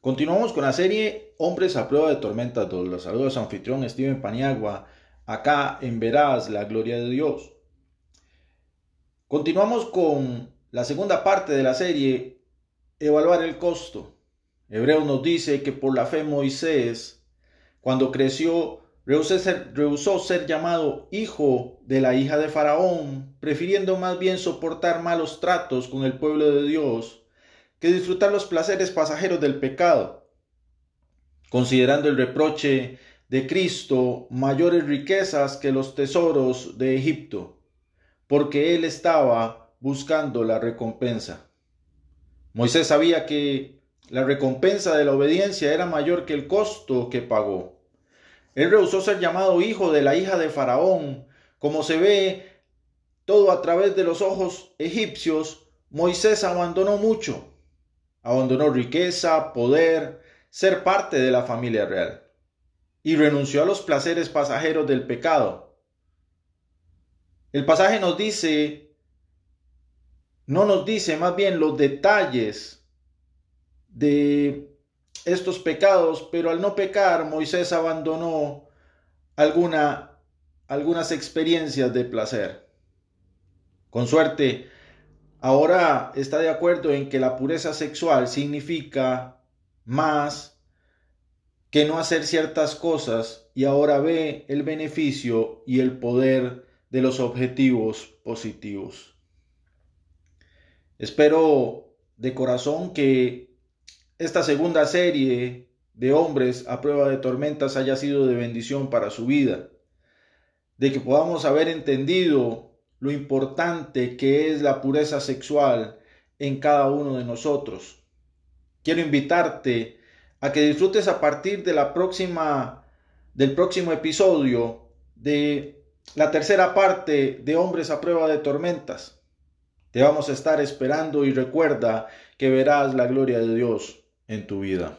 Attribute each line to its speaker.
Speaker 1: Continuamos con la serie Hombres a prueba de tormentas 2. Los saludos a anfitrión Steven Paniagua, acá en Verás la Gloria de Dios. Continuamos con la segunda parte de la serie, Evaluar el costo. Hebreos nos dice que por la fe Moisés, cuando creció, rehusó ser, ser llamado hijo de la hija de Faraón, prefiriendo más bien soportar malos tratos con el pueblo de Dios que disfrutar los placeres pasajeros del pecado, considerando el reproche de Cristo mayores riquezas que los tesoros de Egipto, porque él estaba buscando la recompensa. Moisés sabía que la recompensa de la obediencia era mayor que el costo que pagó. Él rehusó ser llamado hijo de la hija de Faraón, como se ve todo a través de los ojos egipcios, Moisés abandonó mucho abandonó riqueza, poder, ser parte de la familia real y renunció a los placeres pasajeros del pecado. El pasaje nos dice, no nos dice más bien los detalles de estos pecados, pero al no pecar Moisés abandonó alguna, algunas experiencias de placer. Con suerte, ahora está de acuerdo en que la pureza sexual significa más que no hacer ciertas cosas y ahora ve el beneficio y el poder de los objetivos positivos. Espero de corazón que esta segunda serie de hombres a prueba de tormentas haya sido de bendición para su vida, de que podamos haber entendido lo importante que es la pureza sexual en cada uno de nosotros. Quiero invitarte a que disfrutes a partir de la del próximo episodio de la tercera parte de Hombres a prueba de tormentas. Te vamos a estar esperando y recuerda que verás la gloria de Dios en tu vida.